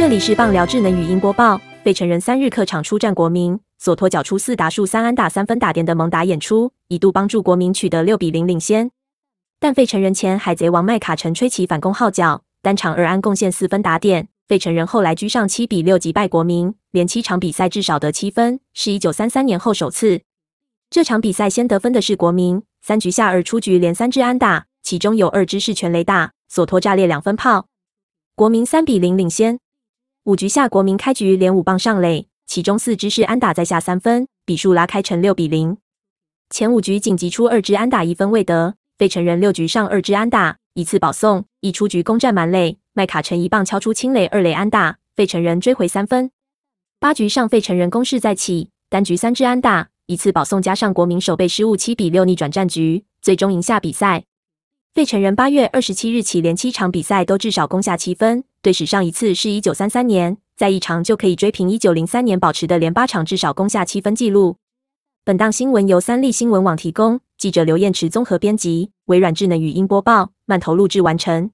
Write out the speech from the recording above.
这里是棒聊智能语音播报。费城人三日客场出战国民，索托缴出四打数三安打三分打点的猛打演出，一度帮助国民取得六比零领先。但费城人前海贼王麦卡臣吹起反攻号角，单场二安贡献四分打点。费城人后来居上七比六击败国民，连七场比赛至少得七分，是一九三三年后首次。这场比赛先得分的是国民，三局下二出局连三支安打，其中有二支是全垒打，索托炸裂两分炮，国民三比零领先。五局下国民开局连五棒上垒，其中四支是安打，在下三分，比数拉开成六比零。前五局仅击出二支安打，一分未得。费城人六局上二支安打，一次保送，一出局攻占满垒。麦卡臣一棒敲出清垒，二垒安打，费城人追回三分。八局上费城人攻势再起，单局三支安打。一次保送加上国民守备失误，七比六逆转战局，最终赢下比赛。费城人八月二十七日起连七场比赛都至少攻下七分，队史上一次是一九三三年，在一场就可以追平一九零三年保持的连八场至少攻下七分纪录。本档新闻由三立新闻网提供，记者刘彦池综合编辑，微软智能语音播报，慢投录制完成。